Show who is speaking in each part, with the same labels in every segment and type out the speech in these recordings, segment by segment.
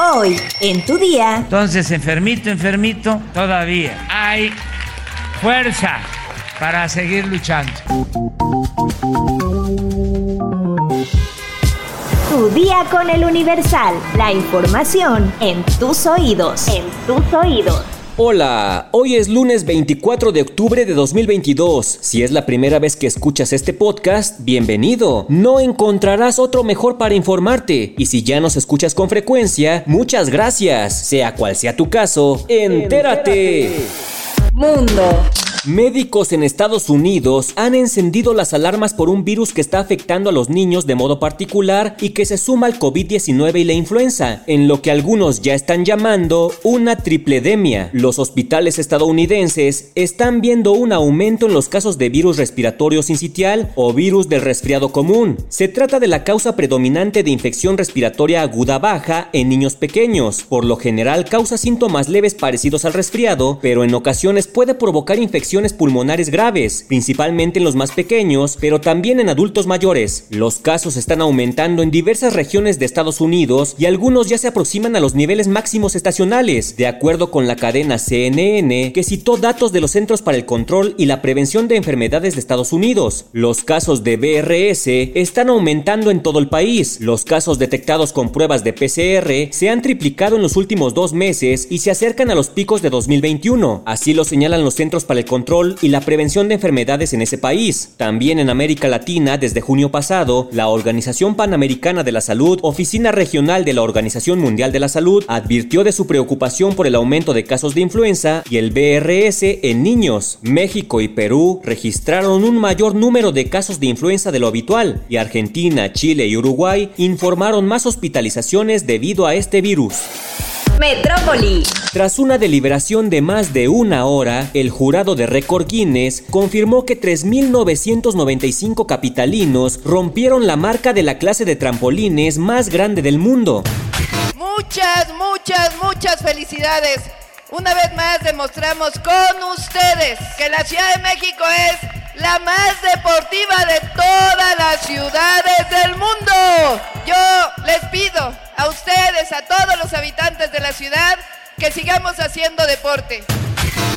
Speaker 1: Hoy, en tu día.
Speaker 2: Entonces, enfermito, enfermito, todavía hay fuerza para seguir luchando.
Speaker 1: Tu día con el Universal. La información en tus oídos. En tus oídos.
Speaker 3: Hola, hoy es lunes 24 de octubre de 2022. Si es la primera vez que escuchas este podcast, bienvenido. No encontrarás otro mejor para informarte. Y si ya nos escuchas con frecuencia, muchas gracias. Sea cual sea tu caso, entérate.
Speaker 1: Mundo.
Speaker 3: Médicos en Estados Unidos han encendido las alarmas por un virus que está afectando a los niños de modo particular y que se suma al COVID-19 y la influenza, en lo que algunos ya están llamando una tripledemia. Los hospitales estadounidenses están viendo un aumento en los casos de virus respiratorio sincitial o virus del resfriado común. Se trata de la causa predominante de infección respiratoria aguda baja en niños pequeños. Por lo general causa síntomas leves parecidos al resfriado, pero en ocasiones puede provocar infección pulmonares graves, principalmente en los más pequeños, pero también en adultos mayores. Los casos están aumentando en diversas regiones de Estados Unidos y algunos ya se aproximan a los niveles máximos estacionales, de acuerdo con la cadena CNN, que citó datos de los Centros para el Control y la Prevención de Enfermedades de Estados Unidos. Los casos de BRS están aumentando en todo el país. Los casos detectados con pruebas de PCR se han triplicado en los últimos dos meses y se acercan a los picos de 2021. Así lo señalan los Centros para el Control y la prevención de enfermedades en ese país. También en América Latina, desde junio pasado, la Organización Panamericana de la Salud, Oficina Regional de la Organización Mundial de la Salud, advirtió de su preocupación por el aumento de casos de influenza y el BRS en niños. México y Perú registraron un mayor número de casos de influenza de lo habitual y Argentina, Chile y Uruguay informaron más hospitalizaciones debido a este virus.
Speaker 1: Metrópoli.
Speaker 3: Tras una deliberación de más de una hora, el jurado de récord Guinness confirmó que 3.995 capitalinos rompieron la marca de la clase de trampolines más grande del mundo.
Speaker 4: Muchas, muchas, muchas felicidades. Una vez más demostramos con ustedes que la Ciudad de México es la más deportiva de todas las ciudades del mundo. Yo les pido a ustedes, a todos los habitantes de la ciudad, que sigamos haciendo deporte.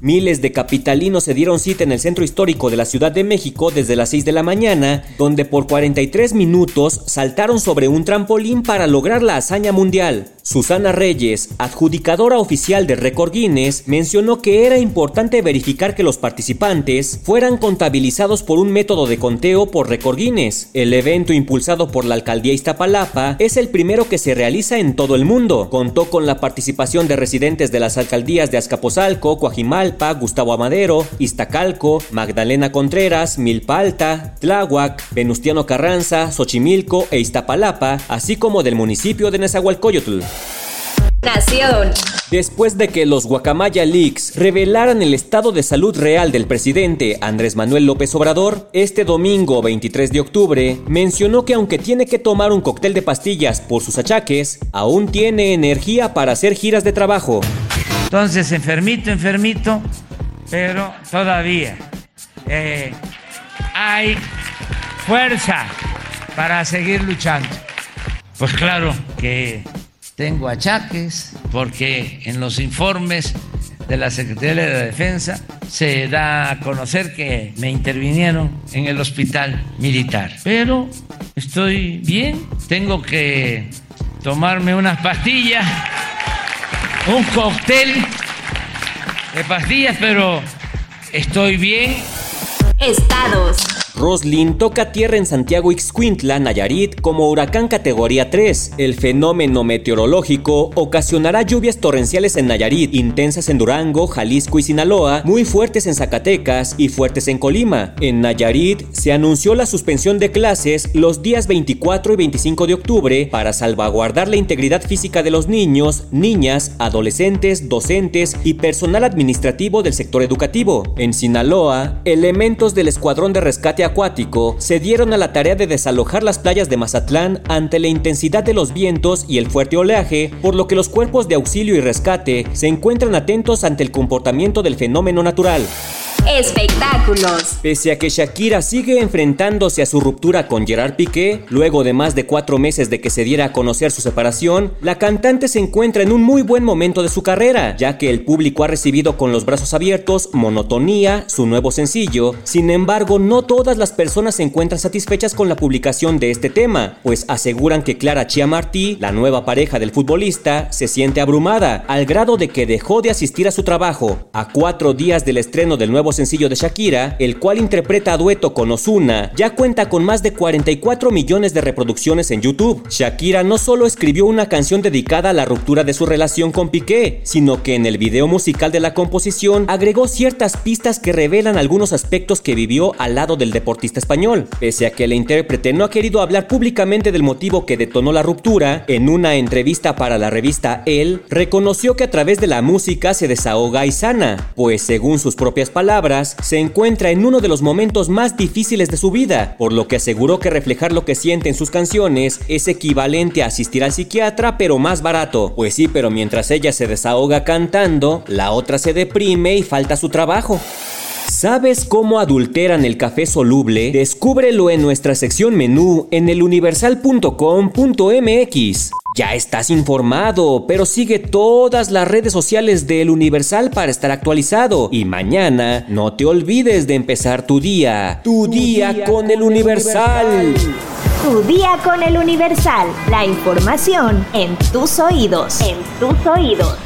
Speaker 3: Miles de capitalinos se dieron cita en el centro histórico de la Ciudad de México desde las 6 de la mañana, donde por 43 minutos saltaron sobre un trampolín para lograr la hazaña mundial. Susana Reyes, adjudicadora oficial de Record Guinness, mencionó que era importante verificar que los participantes fueran contabilizados por un método de conteo por Record Guinness. El evento impulsado por la alcaldía Iztapalapa es el primero que se realiza en todo el mundo. Contó con la participación de residentes de las alcaldías de Azcapotzalco, Coajimalpa, Gustavo Amadero, Iztacalco, Magdalena Contreras, Milpa Alta, Tláhuac, Venustiano Carranza, Xochimilco e Iztapalapa, así como del municipio de Nezahualcóyotl.
Speaker 1: Nación.
Speaker 3: Después de que los Guacamaya Leaks revelaran el estado de salud real del presidente Andrés Manuel López Obrador, este domingo 23 de octubre mencionó que aunque tiene que tomar un cóctel de pastillas por sus achaques, aún tiene energía para hacer giras de trabajo.
Speaker 2: Entonces, enfermito, enfermito, pero todavía eh, hay fuerza para seguir luchando. Pues claro que tengo achaques porque en los informes de la Secretaría de la Defensa se da a conocer que me intervinieron en el hospital militar. Pero estoy bien, tengo que tomarme unas pastillas, un cóctel de pastillas, pero estoy bien.
Speaker 1: Estados.
Speaker 3: Roslin toca tierra en Santiago Ixcuintla, Nayarit, como huracán categoría 3. El fenómeno meteorológico ocasionará lluvias torrenciales en Nayarit, intensas en Durango, Jalisco y Sinaloa, muy fuertes en Zacatecas y fuertes en Colima. En Nayarit se anunció la suspensión de clases los días 24 y 25 de octubre para salvaguardar la integridad física de los niños, niñas, adolescentes, docentes y personal administrativo del sector educativo. En Sinaloa, elementos del Escuadrón de Rescate acuático se dieron a la tarea de desalojar las playas de Mazatlán ante la intensidad de los vientos y el fuerte oleaje, por lo que los cuerpos de auxilio y rescate se encuentran atentos ante el comportamiento del fenómeno natural.
Speaker 1: Espectáculos.
Speaker 3: Pese a que Shakira sigue enfrentándose a su ruptura con Gerard Piqué, luego de más de cuatro meses de que se diera a conocer su separación, la cantante se encuentra en un muy buen momento de su carrera, ya que el público ha recibido con los brazos abiertos Monotonía, su nuevo sencillo. Sin embargo, no todas las personas se encuentran satisfechas con la publicación de este tema, pues aseguran que Clara Chiamartí, la nueva pareja del futbolista, se siente abrumada, al grado de que dejó de asistir a su trabajo. A cuatro días del estreno del nuevo sencillo de Shakira, el cual interpreta a dueto con Ozuna, ya cuenta con más de 44 millones de reproducciones en YouTube. Shakira no solo escribió una canción dedicada a la ruptura de su relación con Piqué, sino que en el video musical de la composición agregó ciertas pistas que revelan algunos aspectos que vivió al lado del deportista español. Pese a que el intérprete no ha querido hablar públicamente del motivo que detonó la ruptura, en una entrevista para la revista El, reconoció que a través de la música se desahoga y sana, pues según sus propias palabras, se encuentra en uno de los momentos más difíciles de su vida, por lo que aseguró que reflejar lo que siente en sus canciones es equivalente a asistir al psiquiatra pero más barato. Pues sí, pero mientras ella se desahoga cantando, la otra se deprime y falta su trabajo. ¿Sabes cómo adulteran el café soluble? Descúbrelo en nuestra sección menú en eluniversal.com.mx. Ya estás informado, pero sigue todas las redes sociales de El Universal para estar actualizado. Y mañana no te olvides de empezar tu día. Tu, día, con, El Universal.
Speaker 1: Tu día con El Universal. La información en tus oídos. En tus oídos.